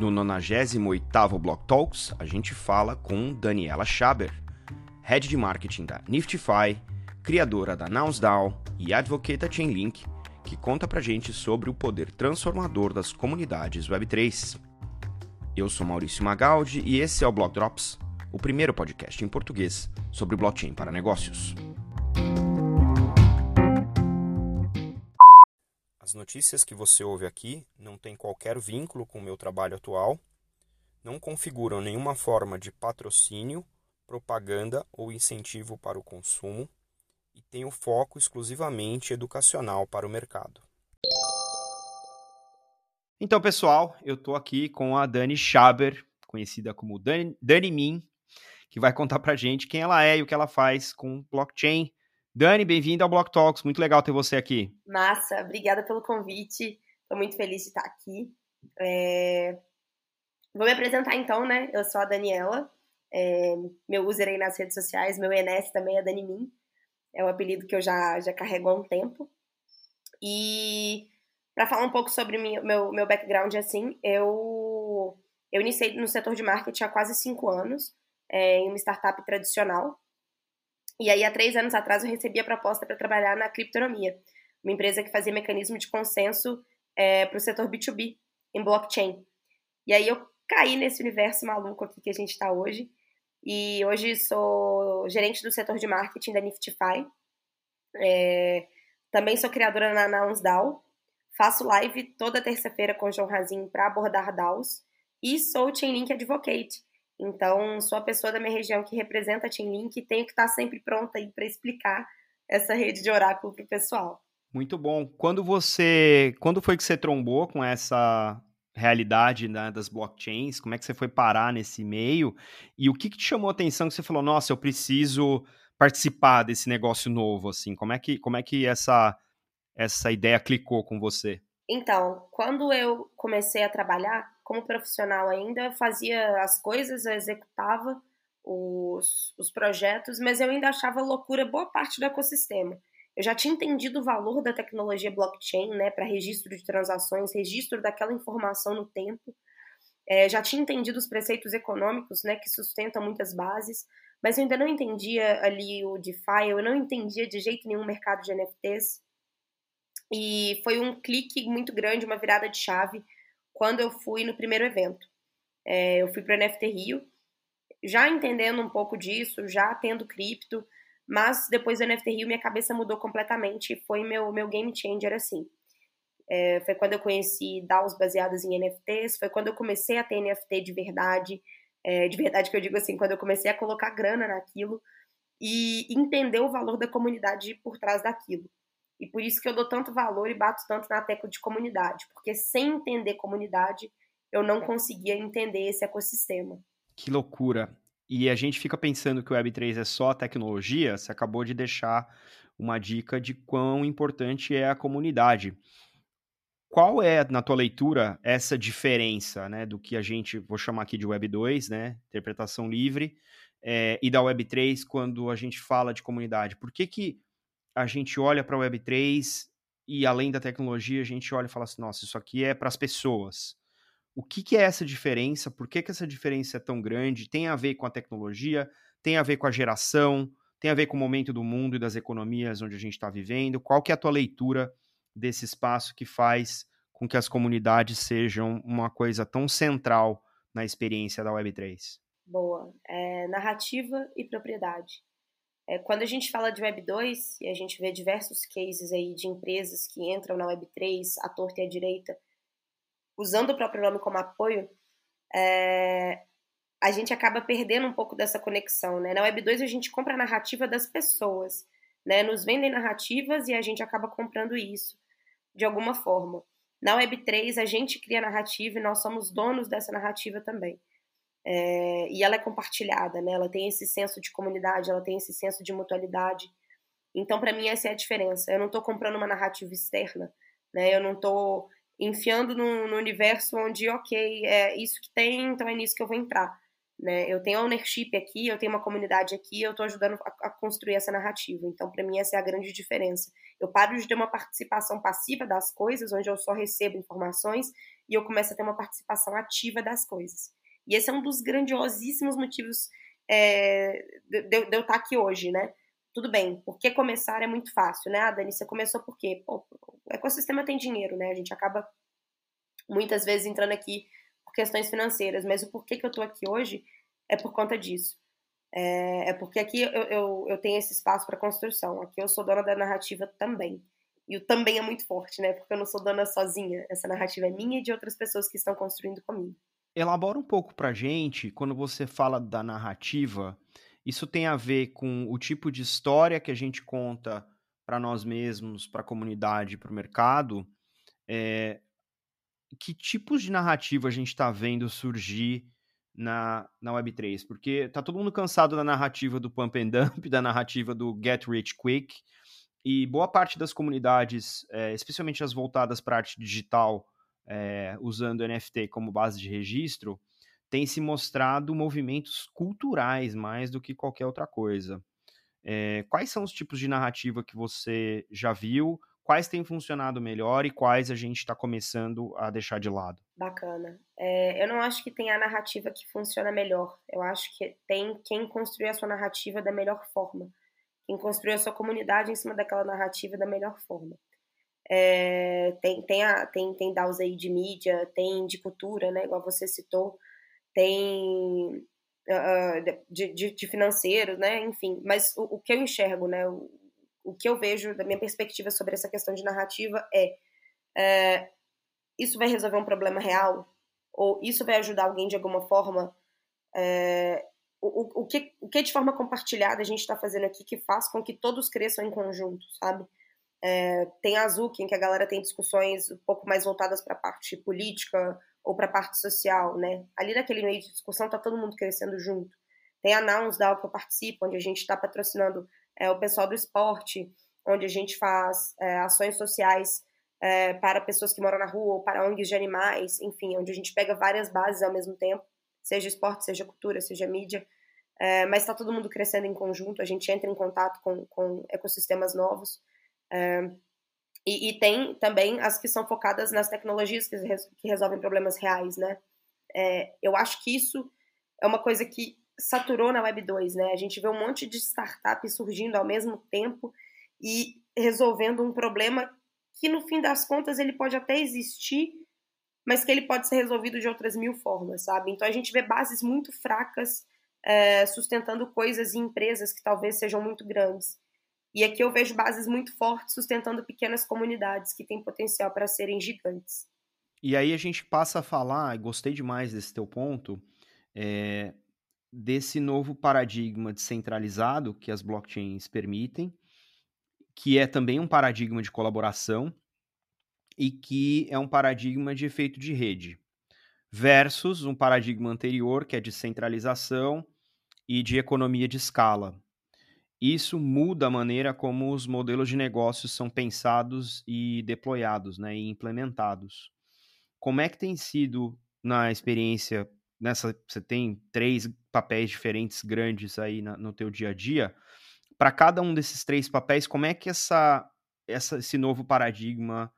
No 98º Block Talks, a gente fala com Daniela Schaber, Head de Marketing da Niftify, criadora da NowsDAO e advocate da Chainlink, que conta pra gente sobre o poder transformador das comunidades Web3. Eu sou Maurício Magaldi e esse é o Block Drops, o primeiro podcast em português sobre blockchain para negócios. As notícias que você ouve aqui não têm qualquer vínculo com o meu trabalho atual, não configuram nenhuma forma de patrocínio, propaganda ou incentivo para o consumo e têm o foco exclusivamente educacional para o mercado. Então, pessoal, eu estou aqui com a Dani Schaber, conhecida como Dani, Dani Min, que vai contar para gente quem ela é e o que ela faz com blockchain Dani, bem-vinda ao Block Talks. Muito legal ter você aqui. Massa, obrigada pelo convite. Estou muito feliz de estar aqui. É... Vou me apresentar então, né? Eu sou a Daniela. É... Meu user aí nas redes sociais, meu ENS também é Dani Min. É um apelido que eu já, já carrego há um tempo. E para falar um pouco sobre meu, meu background, assim, eu, eu iniciei no setor de marketing há quase cinco anos, é, em uma startup tradicional, e aí, há três anos atrás, eu recebi a proposta para trabalhar na Criptonomia, uma empresa que fazia mecanismo de consenso é, para o setor B2B em blockchain. E aí eu caí nesse universo maluco aqui que a gente está hoje. E hoje sou gerente do setor de marketing da Niftify. É, também sou criadora na NounsDAO. Faço live toda terça-feira com o João Razin para abordar DAOs. E sou Chainlink Advocate, então, sou a pessoa da minha região que representa a Chainlink e tenho que estar sempre pronta aí para explicar essa rede de oráculo para o pessoal. Muito bom. Quando você, quando foi que você trombou com essa realidade né, das blockchains? Como é que você foi parar nesse meio? E o que, que te chamou a atenção que você falou, nossa, eu preciso participar desse negócio novo, assim? Como é que, como é que essa, essa ideia clicou com você? Então, quando eu comecei a trabalhar, como profissional ainda, fazia as coisas, eu executava os, os projetos, mas eu ainda achava loucura boa parte do ecossistema. Eu já tinha entendido o valor da tecnologia blockchain, né, para registro de transações, registro daquela informação no tempo. É, já tinha entendido os preceitos econômicos, né, que sustentam muitas bases, mas eu ainda não entendia ali o DeFi, eu não entendia de jeito nenhum o mercado de NFTs. E foi um clique muito grande, uma virada de chave, quando eu fui no primeiro evento. É, eu fui para o NFT Rio, já entendendo um pouco disso, já tendo cripto, mas depois do NFT Rio minha cabeça mudou completamente e foi meu, meu game changer assim. É, foi quando eu conheci DAOs baseadas em NFTs, foi quando eu comecei a ter NFT de verdade, é, de verdade que eu digo assim, quando eu comecei a colocar grana naquilo e entender o valor da comunidade por trás daquilo. E por isso que eu dou tanto valor e bato tanto na tecla de comunidade, porque sem entender comunidade, eu não conseguia entender esse ecossistema. Que loucura. E a gente fica pensando que o Web3 é só tecnologia, você acabou de deixar uma dica de quão importante é a comunidade. Qual é, na tua leitura, essa diferença né, do que a gente, vou chamar aqui de Web 2, né, interpretação livre, é, e da Web 3 quando a gente fala de comunidade? Por que, que a gente olha para a Web3 e além da tecnologia, a gente olha e fala assim, nossa, isso aqui é para as pessoas. O que, que, é essa diferença? Por que, que essa diferença é tão grande? Tem a ver com a tecnologia? Tem a ver com a geração? Tem a ver com o momento do mundo e das economias onde a gente está vivendo? Qual que é a tua leitura desse espaço que faz com que as comunidades sejam uma coisa tão central na experiência da Web3? Boa. É, narrativa e propriedade. É, quando a gente fala de Web 2, e a gente vê diversos cases aí de empresas que entram na Web 3, à torta e à direita, usando o próprio nome como apoio, é, a gente acaba perdendo um pouco dessa conexão. Né? Na Web 2 a gente compra a narrativa das pessoas, né? nos vendem narrativas e a gente acaba comprando isso de alguma forma. Na Web 3 a gente cria narrativa e nós somos donos dessa narrativa também. É, e ela é compartilhada, né? Ela tem esse senso de comunidade, ela tem esse senso de mutualidade. Então, para mim, essa é a diferença. Eu não estou comprando uma narrativa externa, né? Eu não estou enfiando no, no, universo onde, ok, é isso que tem, então é nisso que eu vou entrar. Né? Eu tenho ownership aqui, eu tenho uma comunidade aqui, eu estou ajudando a, a, construir essa narrativa. Então, para mim, essa é a grande diferença. Eu paro de ter uma participação passiva das coisas, onde eu só recebo informações, e eu começo a ter uma participação ativa das coisas. E esse é um dos grandiosíssimos motivos é, de, de, eu estar aqui hoje, né? Tudo bem, porque começar é muito fácil, né? Ah, Dani, você começou por quê? Pô, o ecossistema tem dinheiro, né? A gente acaba muitas vezes entrando aqui por questões financeiras, mas o porquê que eu estou aqui hoje é por conta disso. É, é porque aqui eu, eu, eu, tenho esse espaço para construção. Aqui eu sou dona da narrativa também. E o também é muito forte, né? Porque eu não sou dona sozinha. Essa narrativa é minha e de outras pessoas que estão construindo comigo. Elabora um pouco pra gente, quando você fala da narrativa, isso tem a ver com o tipo de história que a gente conta para nós mesmos, para a comunidade, para o mercado. É, que tipos de narrativa a gente está vendo surgir na, na Web3? Porque tá todo mundo cansado da narrativa do pump and dump, da narrativa do get rich quick, e boa parte das comunidades, é, especialmente as voltadas para arte digital, é, usando NFT como base de registro, tem se mostrado movimentos culturais mais do que qualquer outra coisa. É, quais são os tipos de narrativa que você já viu? quais têm funcionado melhor e quais a gente está começando a deixar de lado? Bacana. É, eu não acho que tem a narrativa que funciona melhor. Eu acho que tem quem construiu a sua narrativa da melhor forma. Quem construiu a sua comunidade em cima daquela narrativa da melhor forma. É, tem, tem, a, tem, tem DAOs aí de mídia, tem de cultura, né, igual você citou, tem uh, de, de, de né, enfim. Mas o, o que eu enxergo, né, o, o que eu vejo da minha perspectiva sobre essa questão de narrativa é, é isso vai resolver um problema real? Ou isso vai ajudar alguém de alguma forma? É, o, o, que, o que de forma compartilhada a gente está fazendo aqui que faz com que todos cresçam em conjunto, sabe? É, tem a Zuki, em que a galera tem discussões um pouco mais voltadas para a parte política ou para a parte social, né? Ali naquele meio de discussão tá todo mundo crescendo junto. Tem a Nouns, da que eu participo, onde a gente está patrocinando é, o pessoal do esporte, onde a gente faz é, ações sociais é, para pessoas que moram na rua ou para ONGs de animais, enfim, onde a gente pega várias bases ao mesmo tempo, seja esporte, seja cultura, seja mídia, é, mas está todo mundo crescendo em conjunto, a gente entra em contato com, com ecossistemas novos. E, e, tem também as que são focadas nas tecnologias que, que resolvem problemas reais, né? É, eu acho que isso é uma coisa que saturou na Web 2, né? A gente vê um monte de startups surgindo ao mesmo tempo e resolvendo um problema que no fim das contas ele pode até existir, mas que ele pode ser resolvido de outras mil formas, sabe? Então a gente vê bases muito fracas é, sustentando coisas e empresas que talvez sejam muito grandes. E aqui eu vejo bases muito fortes sustentando pequenas comunidades que têm potencial para serem gigantes. E aí a gente passa a falar, gostei demais desse teu ponto, é, desse novo paradigma descentralizado que as blockchains permitem, que é também um paradigma de colaboração e que é um paradigma de efeito de rede, versus um paradigma anterior que é de centralização e de economia de escala. Isso muda a maneira como os modelos de negócios são pensados e deployados, né, e implementados. Como é que tem sido na experiência nessa você tem três papéis diferentes grandes aí na, no teu dia a dia. Para cada um desses três papéis, como é que essa, essa, esse novo paradigma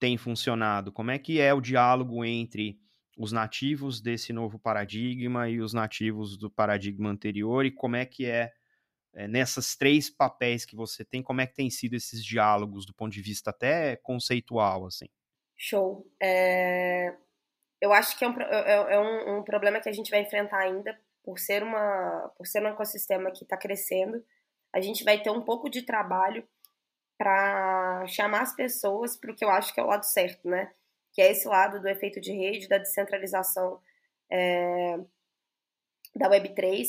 tem funcionado? Como é que é o diálogo entre os nativos desse novo paradigma e os nativos do paradigma anterior e como é que é, é nessas três papéis que você tem, como é que tem sido esses diálogos do ponto de vista até conceitual, assim? Show. É, eu acho que é, um, é, é um, um, problema que a gente vai enfrentar ainda por ser uma por ser um ecossistema que está crescendo. A gente vai ter um pouco de trabalho para chamar as pessoas para o que eu acho que é o lado certo, né? Que é esse lado do efeito de rede, da descentralização é, da Web3.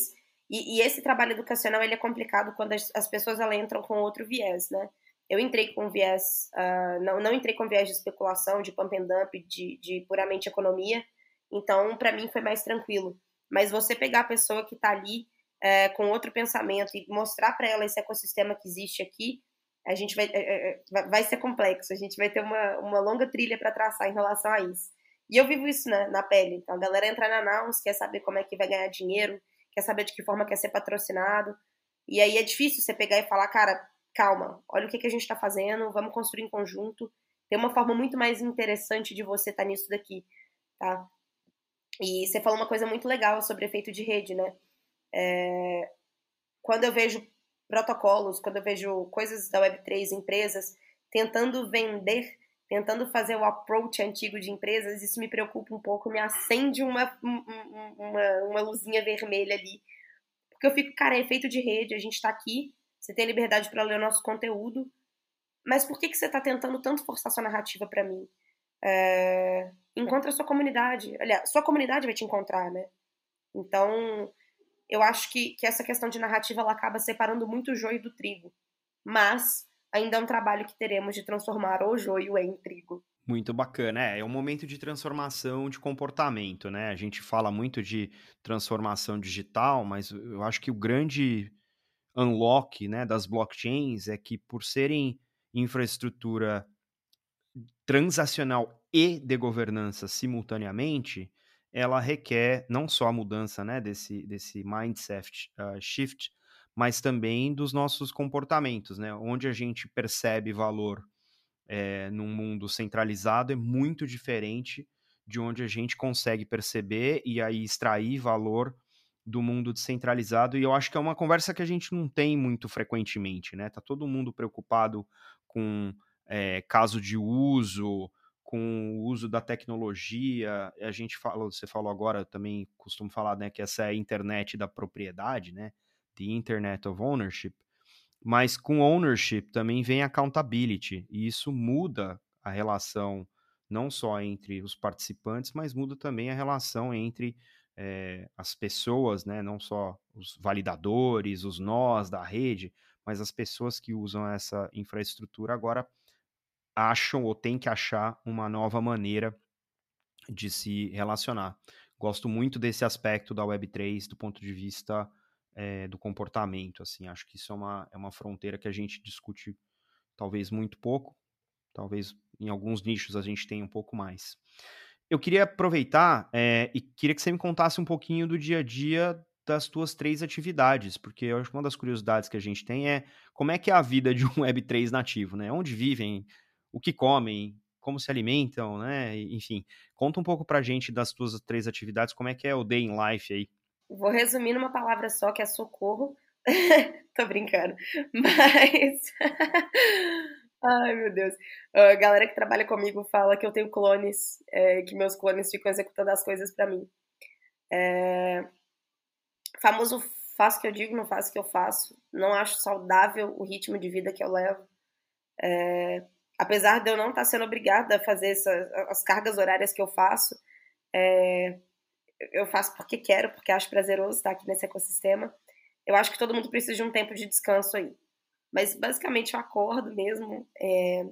E, e, esse trabalho educacional ele é complicado quando as, as pessoas elas entram com outro viés, né? Eu entrei com viés, uh, não, não entrei com viés de especulação, de pump and dump, de, de puramente economia, então para mim foi mais tranquilo. Mas você pegar a pessoa que está ali é, com outro pensamento e mostrar para ela esse ecossistema que existe aqui, a gente vai, é, vai ser complexo, a gente vai ter uma, uma longa trilha para traçar em relação a isso. E eu vivo isso né, na pele. Então a galera entra na Nouns, quer saber como é que vai ganhar dinheiro, quer saber de que forma quer ser patrocinado. E aí é difícil você pegar e falar, cara, calma, olha o que, que a gente está fazendo, vamos construir em conjunto. Tem uma forma muito mais interessante de você estar tá nisso daqui, tá? E você falou uma coisa muito legal sobre efeito de rede, né? É... Quando eu vejo protocolos, quando eu vejo coisas da Web3, empresas tentando vender, tentando fazer o approach antigo de empresas, isso me preocupa um pouco, me acende uma, uma, uma luzinha vermelha ali. Porque eu fico, cara, é efeito de rede, a gente está aqui, você tem liberdade para ler o nosso conteúdo, mas por que, que você está tentando tanto forçar sua narrativa para mim? É... Encontra a sua comunidade. Aliás, sua comunidade vai te encontrar, né? Então, eu acho que, que essa questão de narrativa ela acaba separando muito o joio do trigo. Mas ainda é um trabalho que teremos de transformar o joio em trigo. Muito bacana, é, é um momento de transformação de comportamento, né? A gente fala muito de transformação digital, mas eu acho que o grande unlock né, das blockchains é que por serem infraestrutura transacional e de governança simultaneamente, ela requer não só a mudança né, desse, desse mindset uh, shift, mas também dos nossos comportamentos, né? Onde a gente percebe valor é, num mundo centralizado é muito diferente de onde a gente consegue perceber e aí extrair valor do mundo descentralizado. E eu acho que é uma conversa que a gente não tem muito frequentemente, né? Tá todo mundo preocupado com é, caso de uso, com o uso da tecnologia. A gente falou, você falou agora, também costumo falar, né, que essa é a internet da propriedade, né? The Internet of Ownership. Mas com ownership também vem accountability, e isso muda a relação não só entre os participantes, mas muda também a relação entre é, as pessoas, né, não só os validadores, os nós da rede, mas as pessoas que usam essa infraestrutura agora acham ou têm que achar uma nova maneira de se relacionar. Gosto muito desse aspecto da Web3 do ponto de vista é, do comportamento, assim, acho que isso é uma, é uma fronteira que a gente discute talvez muito pouco, talvez em alguns nichos a gente tenha um pouco mais. Eu queria aproveitar é, e queria que você me contasse um pouquinho do dia a dia das tuas três atividades, porque eu acho que uma das curiosidades que a gente tem é como é que é a vida de um Web3 nativo, né? Onde vivem, o que comem, como se alimentam, né? Enfim, conta um pouco pra gente das tuas três atividades, como é que é o day in life aí. Vou resumir numa palavra só, que é socorro. Tô brincando. Mas. Ai, meu Deus. A galera que trabalha comigo fala que eu tenho clones, é, que meus clones ficam executando as coisas para mim. É... Famoso faço o que eu digo, não faço o que eu faço. Não acho saudável o ritmo de vida que eu levo. É... Apesar de eu não estar sendo obrigada a fazer essa, as cargas horárias que eu faço, é, eu faço porque quero, porque acho prazeroso estar aqui nesse ecossistema. Eu acho que todo mundo precisa de um tempo de descanso aí. Mas basicamente eu acordo mesmo. É,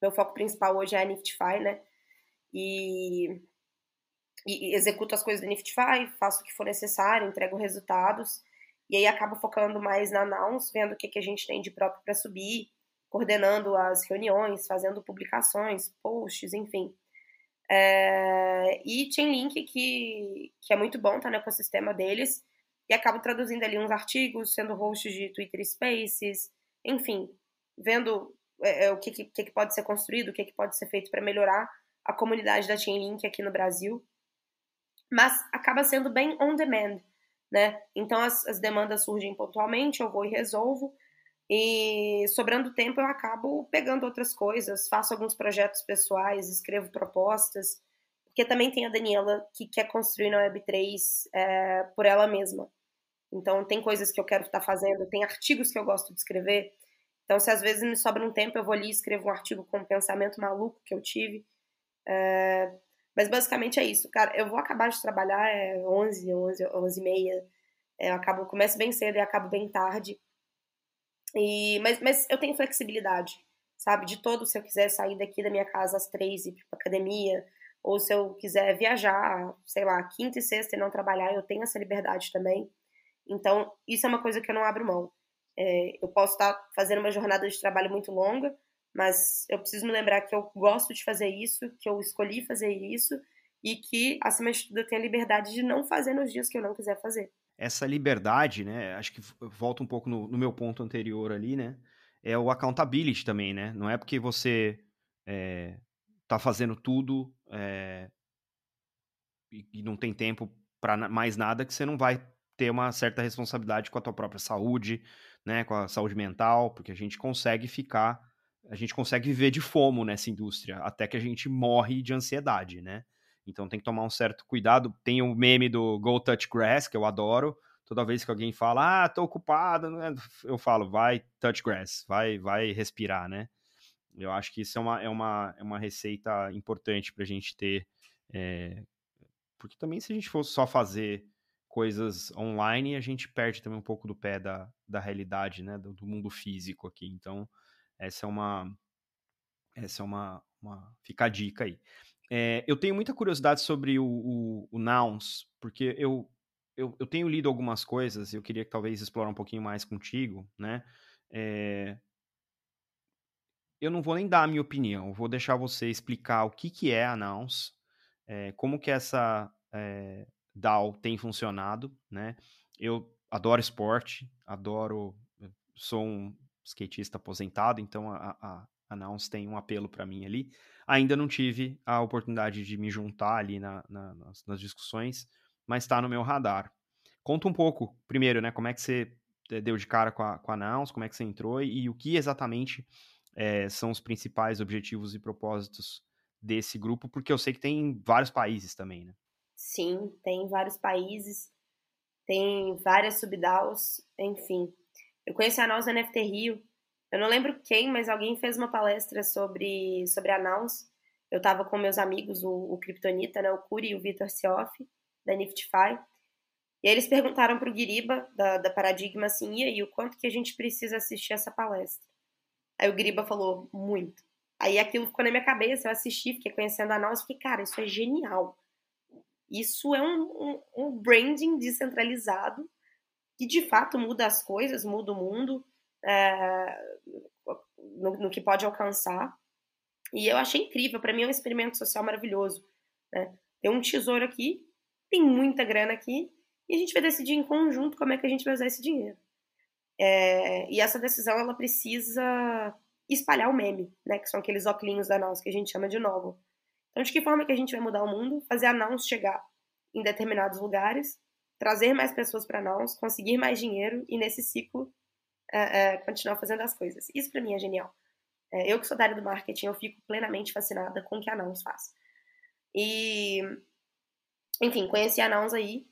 meu foco principal hoje é a Niftify, né? E, e, executo as coisas da Niftify, faço o que for necessário, entrego resultados. E aí acabo focando mais na Nouns, vendo o que, que a gente tem de próprio para subir, coordenando as reuniões, fazendo publicações, posts, enfim. É, e Chainlink, que, que é muito bom, tá no ecossistema deles, e acabo traduzindo ali uns artigos, sendo host de Twitter Spaces, enfim, vendo é, é o que, que, que, pode ser construído, o que, que pode ser feito para melhorar a comunidade da Chainlink aqui no Brasil. Mas acaba sendo bem on demand, né? Então as, as demandas surgem pontualmente, eu vou e resolvo. E sobrando tempo eu acabo pegando outras coisas, faço alguns projetos pessoais, escrevo propostas, porque também tem a Daniela que quer construir na Web3 é, por ela mesma. Então, tem coisas que eu quero estar fazendo, tem artigos que eu gosto de escrever. Então, se às vezes me sobra um tempo, eu vou ali e escrevo um artigo com um pensamento maluco que eu tive. É... Mas basicamente é isso, cara. Eu vou acabar de trabalhar é 11, 11, 11 e meia. É, eu acabo, começo bem cedo e acabo bem tarde. E, mas, mas eu tenho flexibilidade, sabe? De todo, se eu quiser sair daqui da minha casa às três e ir pra academia, ou se eu quiser viajar, sei lá, quinta e sexta e não trabalhar, eu tenho essa liberdade também. Então, isso é uma coisa que eu não abro mão. É, eu posso estar fazendo uma jornada de trabalho muito longa, mas eu preciso me lembrar que eu gosto de fazer isso, que eu escolhi fazer isso, e que, acima de tudo, eu tenho a liberdade de não fazer nos dias que eu não quiser fazer. Essa liberdade, né? Acho que volta um pouco no, no meu ponto anterior ali, né? É o accountability também, né? Não é porque você é, tá fazendo tudo é, e, e não tem tempo para mais nada que você não vai ter uma certa responsabilidade com a tua própria saúde, né, com a saúde mental, porque a gente consegue ficar, a gente consegue viver de fomo nessa indústria, até que a gente morre de ansiedade, né? Então tem que tomar um certo cuidado. Tem o um meme do Go Touch Grass, que eu adoro. Toda vez que alguém fala, ah, tô ocupado, né", eu falo, vai touch grass, vai, vai respirar, né? Eu acho que isso é uma, é uma, é uma receita importante para a gente ter. É... Porque também, se a gente fosse só fazer coisas online, a gente perde também um pouco do pé da, da realidade, né? Do, do mundo físico aqui. Então, essa é uma. Essa é uma. uma fica a dica aí. É, eu tenho muita curiosidade sobre o, o, o Nouns, porque eu, eu, eu, tenho lido algumas coisas e eu queria talvez explorar um pouquinho mais contigo, né? É, eu não vou nem dar a minha opinião, vou deixar você explicar o que, que é a Nouns, é, como que essa é, DAO tem funcionado, né? Eu adoro esporte, adoro, sou um skatista aposentado, então a, a, a Nouns tem um apelo para mim ali. Ainda não tive a oportunidade de me juntar ali na, na, nas, nas, discussões, mas está no meu radar. Conta um pouco, primeiro, né? Como é que você eh, deu de cara com a, com a Nouns, como é que você entrou e, e o que exatamente é, são os principais objetivos e propósitos desse grupo, porque eu sei que tem em vários países também, né? Sim, tem vários países, tem várias subDAOs, enfim. Eu conheci a Naus NFT Rio, eu não lembro quem, mas alguém fez uma palestra sobre, sobre a Naus. Eu estava com meus amigos, o, o Kryptonita, né, o Curi e o Vitor Sioff, da Niftify. E eles perguntaram para o Guiriba, da, da Paradigma, assim, e aí, o quanto que a gente precisa assistir essa palestra? Aí o Griba falou, muito. Aí aquilo ficou na minha cabeça, eu assisti, fiquei conhecendo a Naus, fiquei, cara, isso é genial. Isso é um, um, um, branding descentralizado que de fato muda as coisas, muda o mundo é, no, no, que pode alcançar. E eu achei incrível, para mim é um experimento social maravilhoso. Né? Tem um tesouro aqui, tem muita grana aqui, e a gente vai decidir em conjunto como é que a gente vai usar esse dinheiro. É, e essa decisão ela precisa espalhar o meme, né? Que são aqueles óculos da Naus que a gente chama de novo. Então, de que forma que a gente vai mudar o mundo? Fazer a Naus chegar em determinados lugares, trazer mais pessoas para Naus, conseguir mais dinheiro e nesse ciclo continuar fazendo as coisas. Isso para mim é genial. É, eu que sou da área do marketing, eu fico plenamente fascinada com o que a Naus faz. E, enfim, conheci a Naus aí.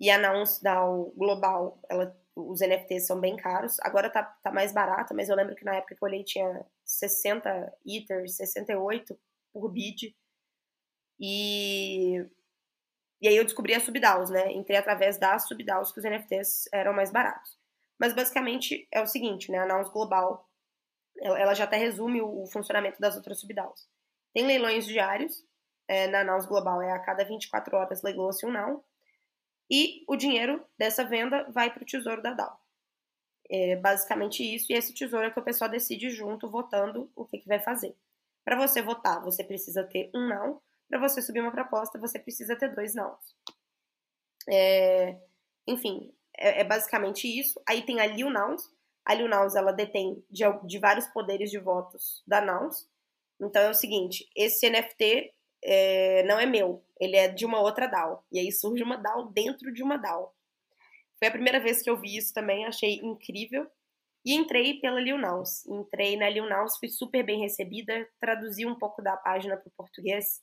E a Naus da Global, ela os NFTs são bem caros. Agora tá, tá mais barato, mas eu lembro que na época que eu olhei tinha 60 Ethers, 68 por bid. E, e aí eu descobri a Subdaus, né? Entrei através das Subdaus que os NFTs eram mais baratos. Mas basicamente é o seguinte, né? A Nouns Global, ela já até resume o funcionamento das outras Subdaus. Tem leilões diários, é, na Nouns Global é a cada 24 horas leiloa-se um Now, e o dinheiro dessa venda vai para o tesouro da DAO. É basicamente isso, e esse tesouro é que o pessoal decide junto, votando o que, que vai fazer. Para você votar, você precisa ter um não. Para você subir uma proposta, você precisa ter dois não. É, enfim, é, é, basicamente isso. Aí tem a Liu Nouns. A Liu Nouns, ela detém de, de vários poderes de votos da Nouns. Então é o seguinte, esse NFT é, não é meu, ele é de uma outra DAO. E aí surge uma DAO dentro de uma DAO. Foi a primeira vez que eu vi isso também, achei incrível. E entrei pela Lil Naus. Entrei na Lil Naus, fui super bem recebida, traduzi um pouco da página para o português.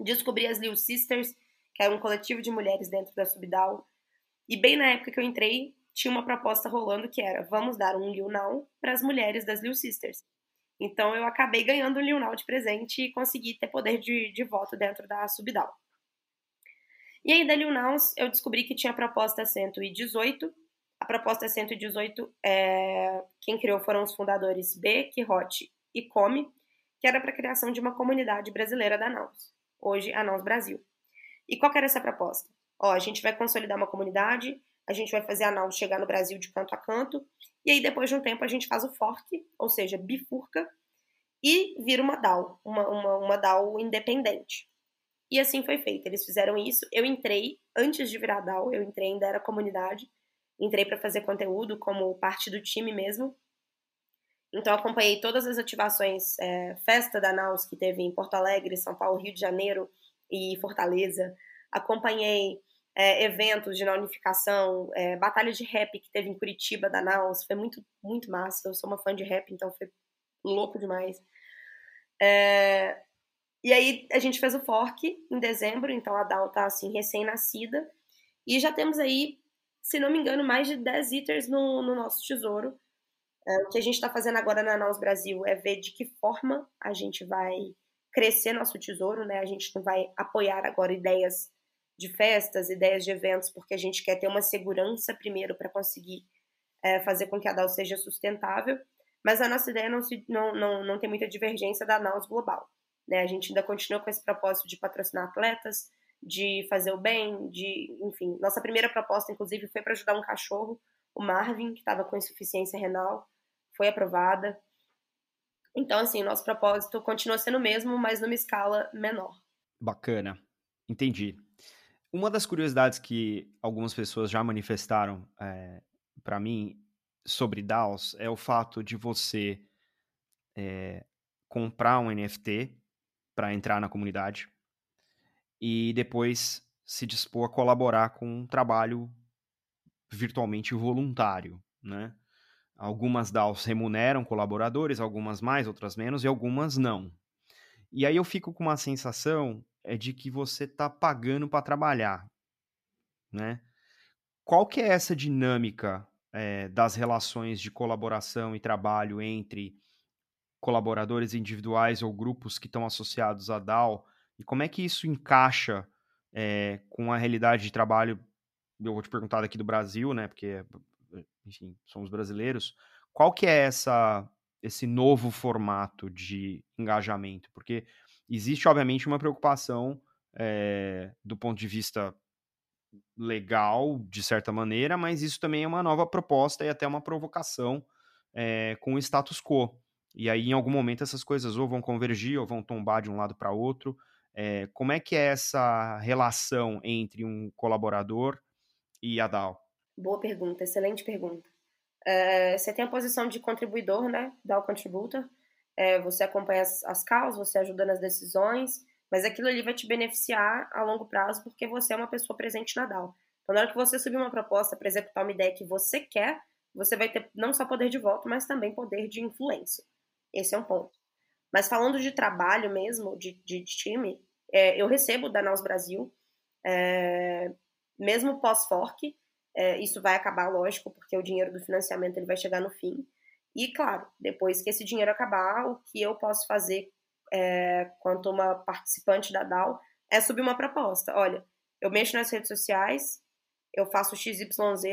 Descobri as Lil Sisters, que era um coletivo de mulheres dentro da Subdao. E bem na época que eu entrei, tinha uma proposta rolando que era: vamos dar um Lil Now para as mulheres das Lil Sisters. Então eu acabei ganhando o Lionel de presente e consegui ter poder de, de voto dentro da Subdal. E aí da Lionel eu descobri que tinha a proposta 118. A proposta 118, é, quem criou foram os fundadores B, Quixote e Come, que era para a criação de uma comunidade brasileira da Naus, hoje a Naus Brasil. E qual era essa proposta? Ó, a gente vai consolidar uma comunidade, a gente vai fazer a Naus chegar no Brasil de canto a canto, e aí, depois de um tempo, a gente faz o fork, ou seja, bifurca, e vira uma DAO, uma, uma, uma DAO independente. E assim foi feito. Eles fizeram isso. Eu entrei antes de virar DAO, eu entrei ainda era comunidade. Entrei para fazer conteúdo como parte do time mesmo. Então acompanhei todas as ativações, é, festa da Naus que teve em Porto Alegre, São Paulo, Rio de Janeiro e Fortaleza. Acompanhei é, eventos de unificação, é, batalha de rap que teve em Curitiba da Naus, foi muito, muito massa. Eu sou uma fã de rap, então foi louco demais. É, e aí a gente fez o fork em dezembro, então a DAO tá assim, recém-nascida. E já temos aí, se não me engano, mais de 10 iters no, no nosso tesouro. É, o que a gente está fazendo agora na Naus Brasil é ver de que forma a gente vai crescer nosso tesouro, né? A gente não vai apoiar agora ideias de festas, ideias de eventos, porque a gente quer ter uma segurança primeiro para conseguir é, fazer com que a DAO seja sustentável. Mas a nossa ideia não, se, não, não, não tem muita divergência da Naus global. Né? A gente ainda continua com esse propósito de patrocinar atletas, de fazer o bem, de, enfim. Nossa primeira proposta, inclusive, foi para ajudar um cachorro, o Marvin, que estava com insuficiência renal, foi aprovada. Então, assim, nosso propósito continua sendo o mesmo, mas numa escala menor. Bacana, entendi. Uma das curiosidades que algumas pessoas já manifestaram é, eh, para mim sobre DAOs é o fato de você é, comprar um NFT para entrar na comunidade e depois se dispor a colaborar com um trabalho virtualmente voluntário, né? Algumas DAOs remuneram colaboradores, algumas mais, outras menos, e algumas não. E aí eu fico com uma sensação é de que você está pagando para trabalhar, né? Qual que é essa dinâmica é, das relações de colaboração e trabalho entre colaboradores individuais ou grupos que estão associados à DAO e como é que isso encaixa é, com a realidade de trabalho, eu vou te perguntar daqui do Brasil, né, porque, enfim, somos brasileiros, qual que é essa, esse novo formato de engajamento? Porque existe, obviamente, uma preocupação é, do ponto de vista legal, de certa maneira, mas isso também é uma nova proposta e até uma provocação é, com o status quo. E aí, em algum momento, essas coisas ou vão convergir ou vão tombar de um lado para outro. É, como é que é essa relação entre um colaborador e a DAO? Boa pergunta, excelente pergunta. É, você tem a posição de contribuidor, né? DAO Contributor. É, você acompanha as, as causas, você ajuda nas decisões, mas aquilo ali vai te beneficiar a longo prazo porque você é uma pessoa presente na DAO. Então, na hora que você subir uma proposta para executar uma ideia que você quer, você vai ter não só poder de voto, mas também poder de influência. Esse é um ponto. Mas falando de trabalho mesmo, de, de, de time, é, eu recebo da Naus Brasil, é, mesmo pós-fork, é, isso vai acabar, lógico, porque o dinheiro do financiamento ele vai chegar no fim. E, claro, depois que esse dinheiro acabar, o que eu posso fazer é, quanto uma participante da DAO, é subir uma proposta. Olha, eu mexo nas redes sociais, eu faço XYZ,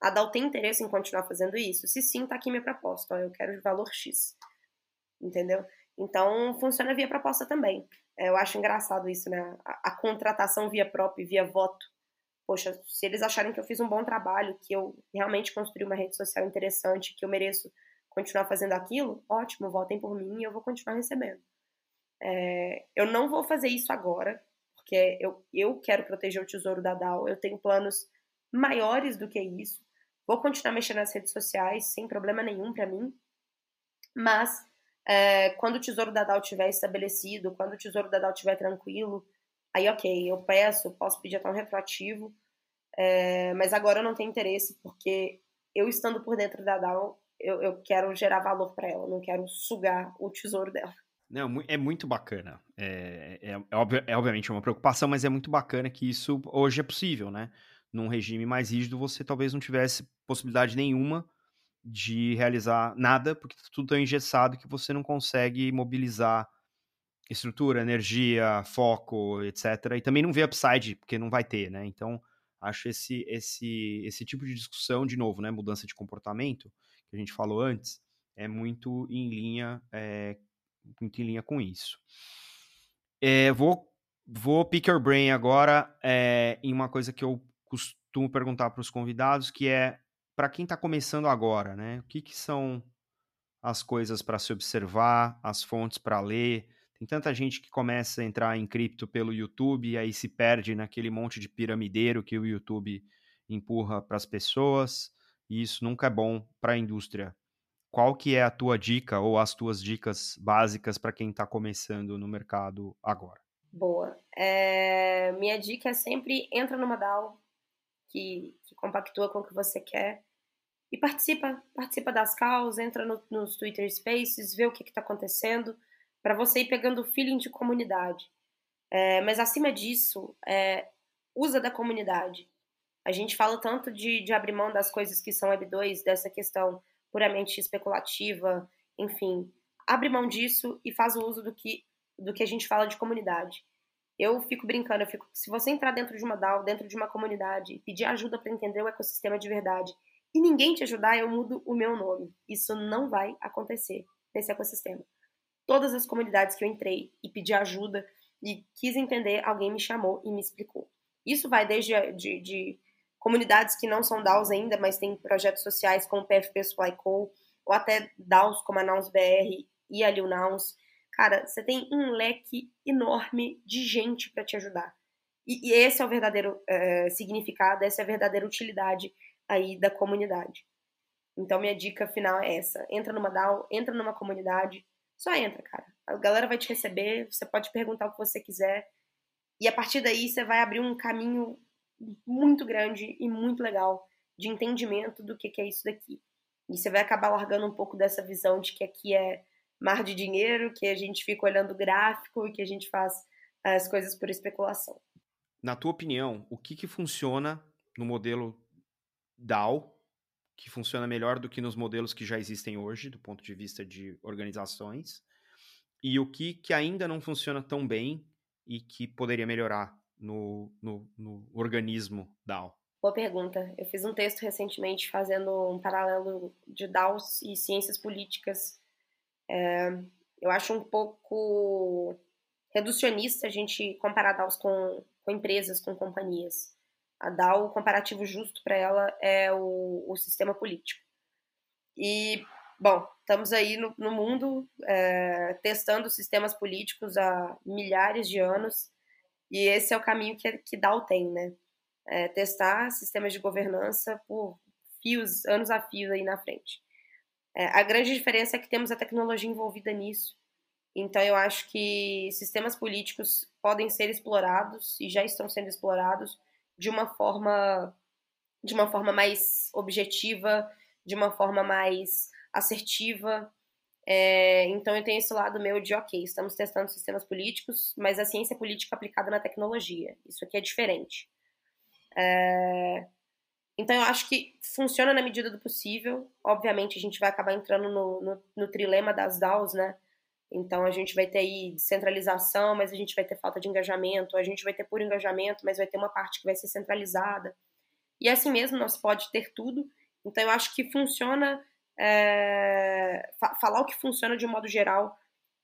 a DAO tem interesse em continuar fazendo isso? Se sim, tá aqui minha proposta, ó, eu quero valor X. Entendeu? Então, funciona via proposta também. É, eu acho engraçado isso, né? A, a contratação via próprio, via voto. Poxa, se eles acharem que eu fiz um bom trabalho, que eu realmente construí uma rede social interessante, que eu mereço continuar fazendo aquilo, ótimo, votem por mim e eu vou continuar recebendo. É, eu não vou fazer isso agora, porque eu, eu quero proteger o tesouro da DAO, eu tenho planos maiores do que isso. Vou continuar mexendo nas redes sociais, sem problema nenhum para mim, mas é, quando o tesouro da DAO estiver estabelecido, quando o tesouro da DAO estiver tranquilo, aí ok, eu peço, posso pedir até um retroativo, é, mas agora eu não tenho interesse, porque eu estando por dentro da DAO, eu, eu quero gerar valor para ela, não quero sugar o tesouro dela. Não, é muito bacana. É, é, é, é, obviamente uma preocupação, mas é muito bacana que isso hoje é possível, né? Num regime mais rígido, você talvez não tivesse possibilidade nenhuma de realizar nada, porque tá tudo tão engessado que você não consegue mobilizar estrutura, energia, foco, etc. E também não vê upside, porque não vai ter, né? Então, acho esse, esse, esse tipo de discussão, de novo, né? Mudança de comportamento, que a gente falou antes, é muito em linha é, muito em linha com isso. É, vou, vou pick your brain agora é, em uma coisa que eu costumo perguntar para os convidados, que é para quem está começando agora, né? O que, que são as coisas para se observar, as fontes para ler? Tem tanta gente que começa a entrar em cripto pelo YouTube e aí se perde naquele monte de piramideiro que o YouTube empurra para as pessoas, e isso nunca é bom para a indústria. Qual que é a tua dica ou as tuas dicas básicas para quem está começando no mercado agora? Boa. É, minha dica é sempre entra numa DAO que, que compactua com o que você quer e participa, participa das causas, entra no, nos Twitter Spaces, vê o que está acontecendo, para você ir pegando o feeling de comunidade. É, mas acima disso, é, usa da comunidade. A gente fala tanto de, de abrir mão das coisas que são Web 2, dessa questão puramente especulativa, enfim. Abre mão disso e faz o uso do que, do que a gente fala de comunidade. Eu fico brincando, eu fico, se você entrar dentro de uma DAO, dentro de uma comunidade, pedir ajuda para entender o ecossistema de verdade, e ninguém te ajudar, eu mudo o meu nome. Isso não vai acontecer nesse ecossistema. Todas as comunidades que eu entrei e pedi ajuda e quis entender, alguém me chamou e me explicou. Isso vai desde de, de comunidades que não são DAOs ainda, mas têm projetos sociais como o PFP Supply Co, ou até DAOs como a Nouns BR e a Lil Nouns. Cara, você tem um leque enorme de gente para te ajudar. E, e, esse é o verdadeiro é, significado, essa é a verdadeira utilidade aí da comunidade. Então, minha dica final é essa: entra numa DAO, entra numa comunidade, só entra, cara. A galera vai te receber, você pode perguntar o que você quiser, e a partir daí você vai abrir um caminho muito grande e muito legal de entendimento do que, que é isso daqui. E você vai acabar largando um pouco dessa visão de que aqui é mar de dinheiro, que a gente fica olhando o gráfico e que a gente faz as coisas por especulação. Na tua opinião, o que, que funciona no modelo DAO que funciona melhor do que nos modelos que já existem hoje, do ponto de vista de organizações, e o que, que ainda não funciona tão bem e que poderia melhorar no, no, no organismo DAO? Boa pergunta. Eu fiz um texto recentemente fazendo um paralelo de DAOs e ciências políticas. É, eu acho um pouco reducionista a gente comparar DAOs com, com empresas, com companhias. A DAO, o comparativo justo para ela é o, o, sistema político. E, bom, estamos aí no, no mundo é, testando sistemas políticos há milhares de anos e esse é o caminho que, que DAO tem, né? É testar sistemas de governança por fios, anos a fio aí na frente. É, a grande diferença é que temos a tecnologia envolvida nisso. Então, eu acho que sistemas políticos podem ser explorados e já estão sendo explorados de uma forma de uma forma mais objetiva, de uma forma mais assertiva, é, então eu tenho esse lado meu de, ok, estamos testando sistemas políticos, mas a ciência política aplicada na tecnologia. Isso aqui é diferente. É, então eu acho que funciona na medida do possível. Obviamente a gente vai acabar entrando no, no, no trilema das DAOs, né? Então a gente vai ter aí descentralização, mas a gente vai ter falta de engajamento, a gente vai ter puro engajamento, mas vai ter uma parte que vai ser centralizada. E assim mesmo, nós pode ter tudo. Então eu acho que funciona é, fa falar o que funciona de um modo geral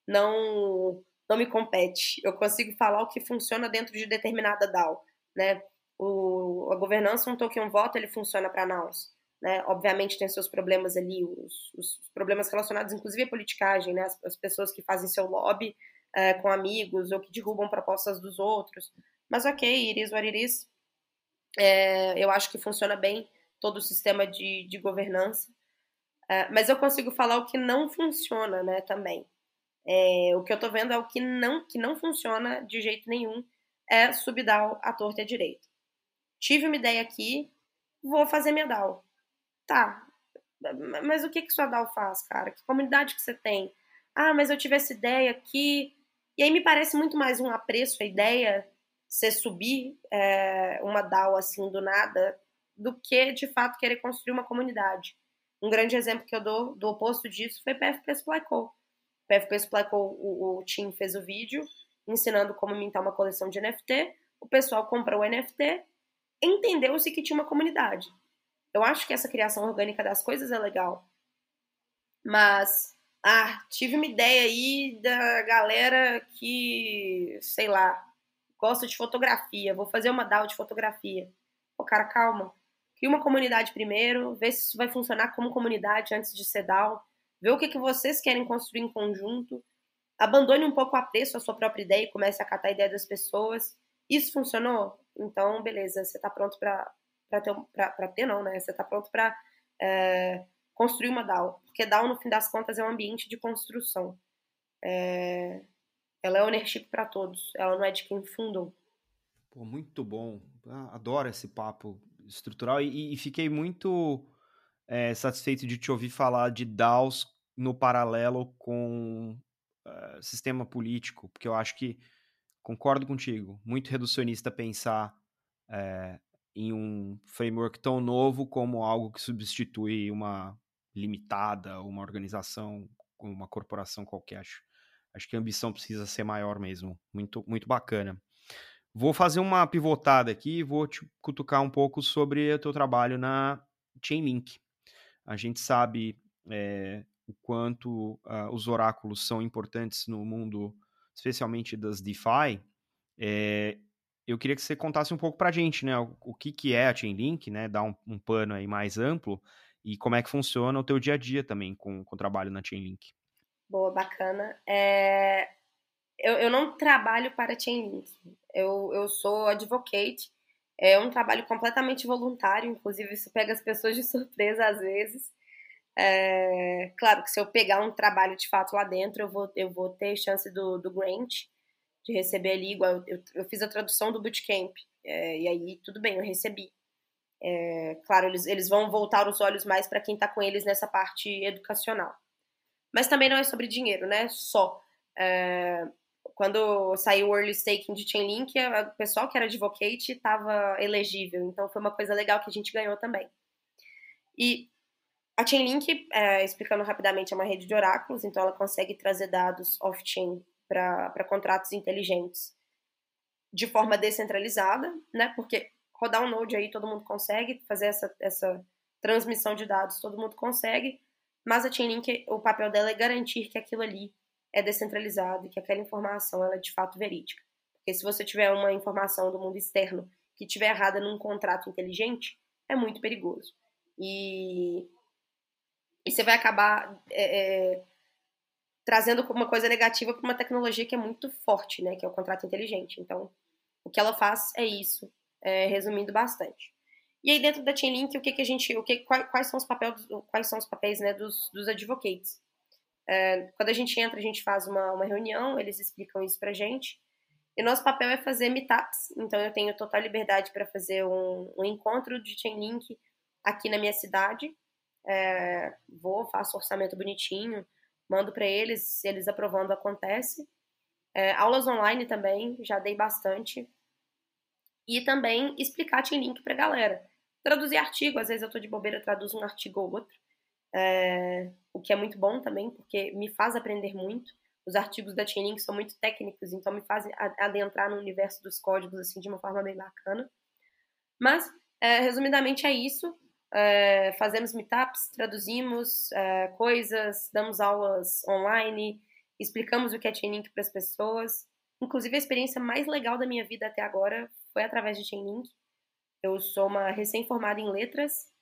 não não me compete. Eu consigo falar o que funciona dentro de determinada DAO, né? O, a governança, um token, um voto, ele funciona para nós. Né? Obviamente tem seus problemas ali, os, os, problemas relacionados inclusive à politicagem, né? As, as pessoas que fazem seu lobby é, com amigos ou que derrubam propostas dos outros. Mas ok, iris what it is. É, eu acho que funciona bem todo o sistema de, de governança. É, mas eu consigo falar o que não funciona, né, também. É, o que eu tô vendo é o que não, que não funciona de jeito nenhum é subdal a torta e a direita. Tive uma ideia aqui, vou fazer minha DAO. Tá, mas o que que sua DAO faz, cara? Que comunidade que você tem? Ah, mas eu tive essa ideia aqui. E aí me parece muito mais um apreço a ideia você subir é, uma DAO assim do nada do que de fato querer construir uma comunidade. Um grande exemplo que eu dou do oposto disso foi PFP Supply Co. PFP Supply Co, o, o Tim fez o vídeo ensinando como mintar uma coleção de NFT. O pessoal comprou o NFT, entendeu-se que tinha uma comunidade. Eu acho que essa criação orgânica das coisas é legal. Mas, ah, tive uma ideia aí da galera que, sei lá, gosta de fotografia. Vou fazer uma DAO de fotografia. Pô, cara, calma. Cria uma comunidade primeiro, vê se isso vai funcionar como comunidade antes de ser DAO, vê o que, que vocês querem construir em conjunto. abandone um pouco o apreço à sua própria ideia e comece a catar a ideia das pessoas. Isso funcionou? Então, beleza, você está pronto para ter, ter, não, né? Você está pronto para é, construir uma DAO. Porque DAO, no fim das contas, é um ambiente de construção. É, ela é ownership para todos, ela não é de quem fundou. Pô, muito bom. Ah, adoro esse papo estrutural e, e fiquei muito é, satisfeito de te ouvir falar de DAOs no paralelo com uh, sistema político, porque eu acho que concordo contigo, muito reducionista pensar é, em um framework tão novo como algo que substitui uma limitada, uma organização, uma corporação qualquer. Acho, acho que a ambição precisa ser maior mesmo. Muito, muito bacana. Vou fazer uma pivotada aqui e vou te cutucar um pouco sobre o teu trabalho na Chainlink. A gente sabe é, o quanto uh, os oráculos são importantes no mundo, especialmente das DeFi. É, eu queria que você contasse um pouco para a gente, né, o, o, que, que é a Chainlink, né, dar um, um, pano aí mais amplo e como é que funciona o teu dia a dia também com, com o trabalho na Chainlink. Boa, bacana. É, eu, eu não trabalho para Chainlink. Eu, eu sou advocate. É um trabalho completamente voluntário, inclusive isso pega as pessoas de surpresa às vezes. É, claro que se eu pegar um trabalho de fato lá dentro, eu vou, eu vou ter chance do, do grant, de receber ali, igual eu, eu fiz a tradução do bootcamp, é, e aí tudo bem, eu recebi. É, claro, eles, eles vão voltar os olhos mais para quem está com eles nessa parte educacional. Mas também não é sobre dinheiro, né? Só. É, quando saiu o early staking de Chainlink, o pessoal que era advocate estava elegível, então foi uma coisa legal que a gente ganhou também. E a Chainlink, é, explicando rapidamente, é uma rede de oráculos, então ela consegue trazer dados off-chain para contratos inteligentes de forma descentralizada, né? Porque rodar um node aí todo mundo consegue, fazer essa, essa transmissão de dados todo mundo consegue, mas a Chainlink, o papel dela é garantir que aquilo ali é descentralizado e que aquela informação ela é de fato verídica. Porque se você tiver uma informação do mundo externo que estiver errada num contrato inteligente, é muito perigoso. E, e você vai acabar é, é, trazendo uma coisa negativa para uma tecnologia que é muito forte, né? Que é o contrato inteligente. Então, o que ela faz é isso, é, resumindo bastante. E aí dentro da Chainlink, o que, que a gente, o que, quais, quais são os papéis, quais são os papéis, né, dos, dos advocates? É, quando a gente entra, a gente faz uma, uma reunião, eles explicam isso pra gente. E nosso papel é fazer meetups, então eu tenho total liberdade para fazer um, um, encontro de Chainlink aqui na minha cidade. É, vou, faço orçamento bonitinho, mando para eles, se eles aprovando acontece. É, aulas online também, já dei bastante. E também explicar Chainlink pra galera. Traduzir artigo, às vezes eu tô de bobeira, traduzo um artigo ou outro é, o que é muito bom também, porque me faz aprender muito. Os artigos da Chainlink são muito técnicos, então me fazem adentrar no universo dos códigos assim de uma forma bem bacana. Mas, é, resumidamente, é isso. É, fazemos meetups, traduzimos é, coisas, damos aulas online, explicamos o que é Chainlink para as pessoas. Inclusive, a experiência mais legal da minha vida até agora foi através de Chainlink. Eu sou uma recém-formada em letras,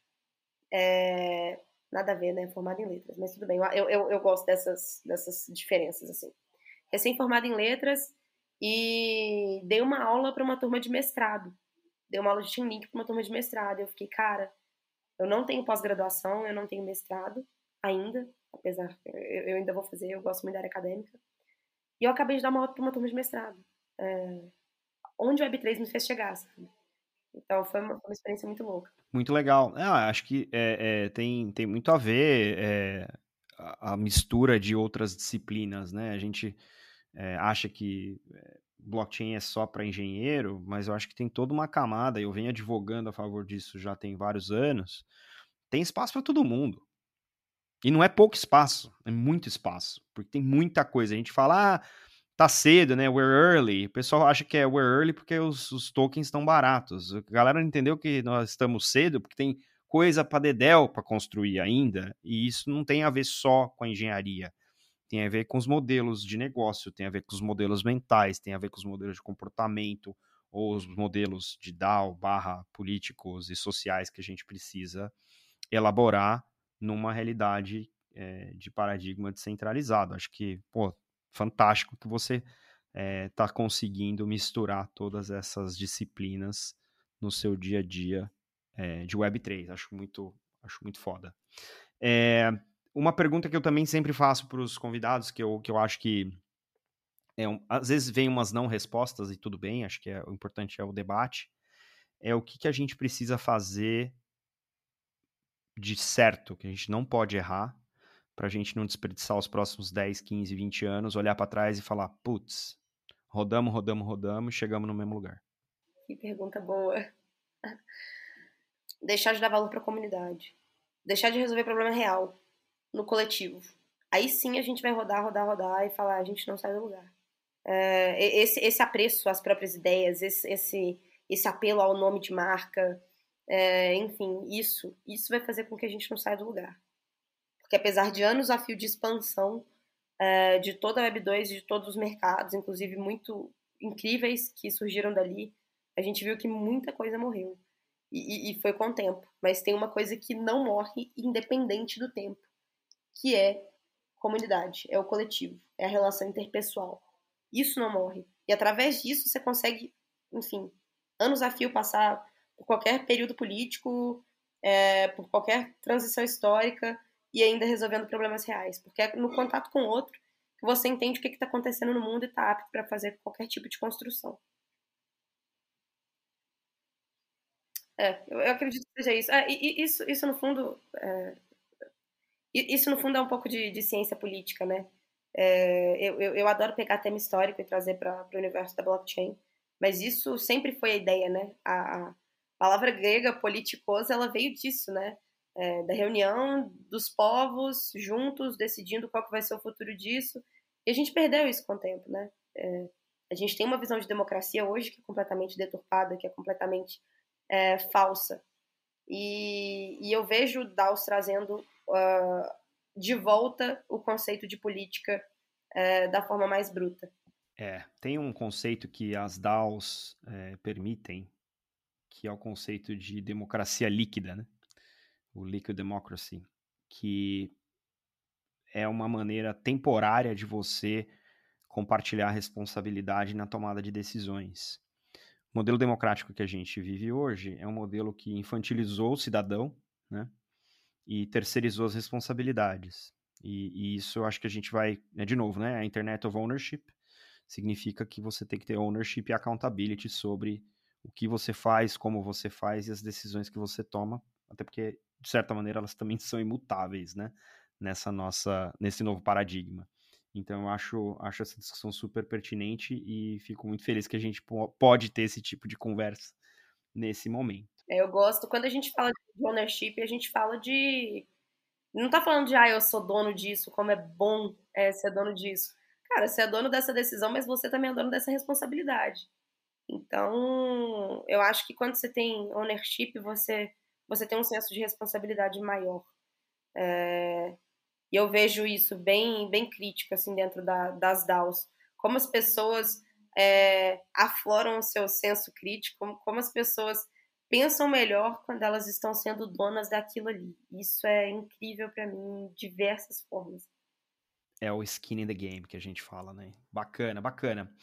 é, Nada a ver, né? Formada em letras, mas tudo bem. Eu, eu, eu gosto dessas, dessas diferenças, assim. Recém-formada em letras e dei uma aula para uma turma de mestrado. Dei uma aula de Team Link para uma turma de mestrado. Eu fiquei, cara, eu não tenho pós-graduação, eu não tenho mestrado ainda, apesar, eu, eu, ainda vou fazer, eu gosto muito da área acadêmica. E eu acabei de dar uma aula para uma turma de mestrado. É, onde o Web3 me fez chegar, sabe? Então foi uma, uma experiência muito louca. Muito legal. Ah, acho que é, é, tem, tem muito a ver é, a, a, mistura de outras disciplinas, né? A gente é, acha que é, blockchain é só para engenheiro, mas eu acho que tem toda uma camada, eu venho advogando a favor disso já tem vários anos. Tem espaço para todo mundo. E não é pouco espaço, é muito espaço, porque tem muita coisa. A gente fala, ah, tá cedo, né? We're early. O pessoal acha que é we're early porque os, os tokens estão baratos. A galera não entendeu que nós estamos cedo porque tem coisa para dedéu para construir ainda, e isso não tem a ver só com a engenharia. Tem a ver com os modelos de negócio, tem a ver com os modelos mentais, tem a ver com os modelos de comportamento, ou os modelos de DAO barra políticos e sociais que a gente precisa elaborar numa realidade é, de paradigma descentralizado. Acho que, pô, fantástico que você está é, conseguindo misturar todas essas disciplinas no seu dia a dia é, de Web3. Acho muito, acho muito foda. É, uma pergunta que eu também sempre faço para os convidados, que eu, que eu acho que é um, às vezes vem umas não respostas e tudo bem, acho que é, o importante é o debate, é o que, que a gente precisa fazer de certo, que a gente não pode errar, para a gente não desperdiçar os próximos 10, 15, 20 anos, olhar para trás e falar, putz, rodamos, rodamos, rodamos chegamos no mesmo lugar. Que pergunta boa. Deixar de dar valor para a comunidade. Deixar de resolver problema real no coletivo. Aí sim a gente vai rodar, rodar, rodar e falar, a gente não sai do lugar. É, esse, esse apreço às próprias ideias, esse, esse, esse apelo ao nome de marca, é, enfim, isso, isso vai fazer com que a gente não saia do lugar. Porque apesar de anos a fio de expansão é, de toda a Web 2 e de todos os mercados, inclusive muito incríveis que surgiram dali, a gente viu que muita coisa morreu. E, e, foi com o tempo. Mas tem uma coisa que não morre independente do tempo, que é comunidade, é o coletivo, é a relação interpessoal. Isso não morre. E através disso você consegue, enfim, anos a fio passar por qualquer período político, é, por qualquer transição histórica e ainda resolvendo problemas reais. Porque é no contato com o outro que você entende o que está acontecendo no mundo e está apto para fazer qualquer tipo de construção. É, eu, eu acredito que seja isso. É, e, isso, isso no fundo, é, isso no fundo é um pouco de, de ciência política, né? É, eu, eu, eu, adoro pegar tema histórico e trazer para o universo da blockchain, mas isso sempre foi a ideia, né? A, a palavra grega politikos, ela veio disso, né? É, da reunião dos povos juntos, decidindo qual que vai ser o futuro disso. E a gente perdeu isso com o tempo, né? É, a gente tem uma visão de democracia hoje que é completamente deturpada, que é completamente é, falsa. E, e, eu vejo DAOs trazendo uh, de volta o conceito de política uh, da forma mais bruta. É, tem um conceito que as DAOs é, permitem, que é o conceito de democracia líquida, né? O liquid democracy, que é uma maneira temporária de você compartilhar a responsabilidade na tomada de decisões. O modelo democrático que a gente vive hoje é um modelo que infantilizou o cidadão, né? E terceirizou as responsabilidades. E, e isso eu acho que a gente vai, é de novo, né? A Internet of Ownership significa que você tem que ter ownership e accountability sobre o que você faz, como você faz e as decisões que você toma, até porque de certa maneira elas também são imutáveis, né? Nessa nossa, nesse novo paradigma. Então eu acho, acho essa discussão super pertinente e fico muito feliz que a gente pode ter esse tipo de conversa nesse momento. É, eu gosto, quando a gente fala de ownership, a gente fala de. Não tá falando de, ah, eu sou dono disso, como é bom é, ser dono disso. Cara, você é dono dessa decisão, mas você também é dono dessa responsabilidade. Então, eu acho que quando você tem ownership, você, você tem um senso de responsabilidade maior. É, e eu vejo isso bem, bem crítico, assim, dentro da, das DAOs. Como as pessoas é, afloram o seu senso crítico, como, como as pessoas pensam melhor quando elas estão sendo donas daquilo ali. Isso é incrível para mim em diversas formas. É o skin in the game que a gente fala, né? Bacana, bacana.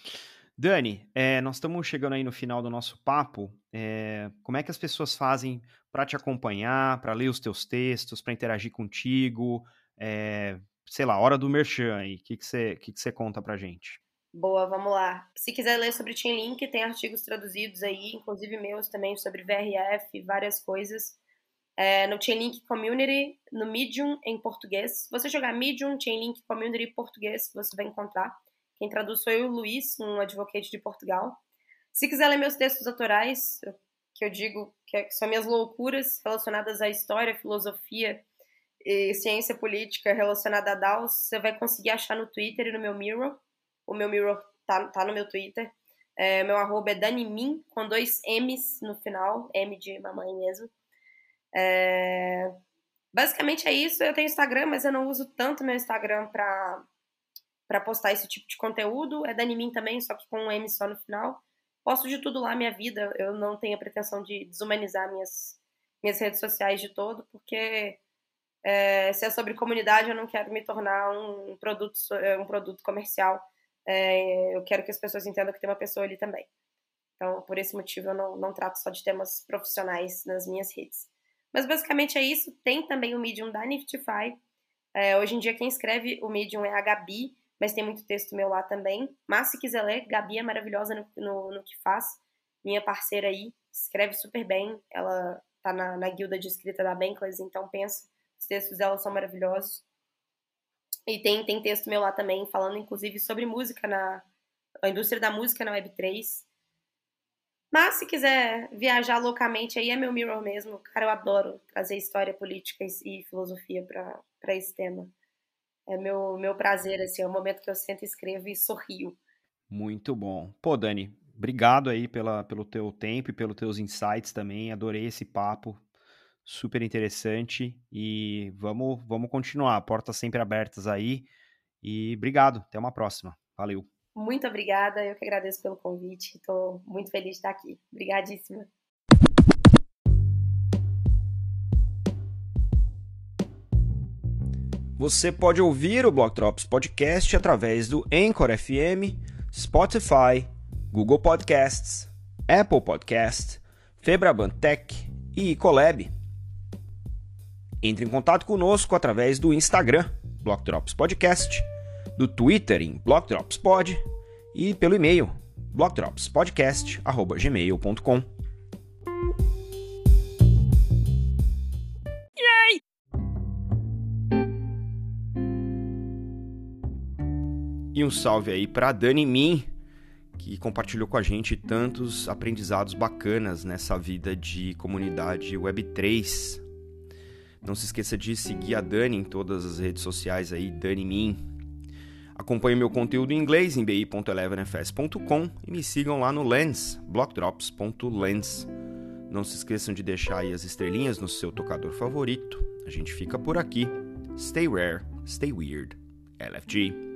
Dani, é, nós estamos chegando aí no final do nosso papo. É, como é que as pessoas fazem para te acompanhar, para ler os teus textos, para interagir contigo? é, sei lá, hora do merchan aí. O que, que, você, que, que você conta pra gente? Boa, vamos lá. Se quiser ler sobre Chainlink, tem artigos traduzidos aí, inclusive meus também, sobre VRF, várias coisas. É, no Chainlink Community, no Medium em português. Se você jogar Medium, Chainlink Community português, você vai encontrar. Quem traduz foi o Luiz, um advogate de Portugal. Se quiser ler meus textos autorais, que eu digo é, que são minhas loucuras relacionadas à história, filosofia e ciência política relacionada a DAOs, você vai conseguir achar no Twitter e no meu Mirror. O meu Mirror tá, tá no meu Twitter. É, meu arroba é Danimin, com dois M's no final, M de mamãe mesmo. É, basicamente é isso. Eu tenho Instagram, mas eu não uso tanto meu Instagram para para postar esse tipo de conteúdo. É Danimin também, só que com um M só no final. Posto de tudo lá, minha vida. Eu não tenho a pretensão de desumanizar minhas, minhas redes sociais de todo, porque É, se é sobre comunidade, eu não quero me tornar um produto, é, um produto comercial. É, eu quero que as pessoas entendam que tem uma pessoa ali também. Então, por esse motivo, eu não, não trato só de temas profissionais nas minhas redes. Mas basicamente é isso. Tem também o Medium da Niftify. É, hoje em dia, quem escreve o Medium é a Gabi, mas tem muito texto meu lá também. Mas se quiser ler, Gabi é maravilhosa no, no, no que faz. Minha parceira aí, escreve super bem. Ela tá na, na guilda de escrita da Bankless, então pensa os textos dela são maravilhosos. E tem, tem texto meu lá também, falando inclusive sobre música na a indústria da música na Web3. Mas se quiser viajar loucamente, aí é meu mirror mesmo. Cara, eu adoro trazer história política e filosofia para esse tema. É meu, meu prazer, assim, é o momento que eu sento, escrevo e sorrio. Muito bom. Pô, Dani, obrigado aí pela, pelo teu tempo e pelos teus insights também. Adorei esse papo super interessante e vamos, vamos continuar. Portas sempre abertas aí. E obrigado, até uma próxima. Valeu. Muito obrigada, eu que agradeço pelo convite. Estou muito feliz de estar aqui. Obrigadíssima. Você pode ouvir o Block Drops Podcast através do Anchor FM, Spotify, Google Podcasts, Apple Podcasts, Febraban Tech e Colab. Entre em contato conosco através do Instagram, Block Drops Podcast, do Twitter em BlockDropsPod e pelo e-mail blockdropspodcast@gmail.com. E um salve aí para Dani Min, que compartilhou com a gente tantos aprendizados bacanas nessa vida de comunidade Web3. Não se esqueça de seguir a Dani em todas as redes sociais aí, Dani Min. Acompanhe meu conteúdo em inglês em bi.elevenfs.com e me sigam lá no Lens, blockdrops.lens. Não se esqueçam de deixar aí as estrelinhas no seu tocador favorito. A gente fica por aqui. Stay rare, stay weird. LFG.